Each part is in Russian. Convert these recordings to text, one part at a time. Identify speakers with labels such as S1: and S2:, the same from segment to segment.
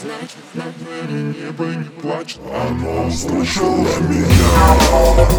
S1: знать Над нами небо не плачет Оно услышало меня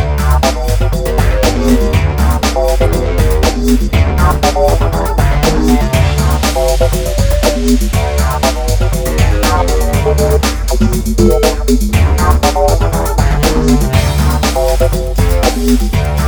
S1: Música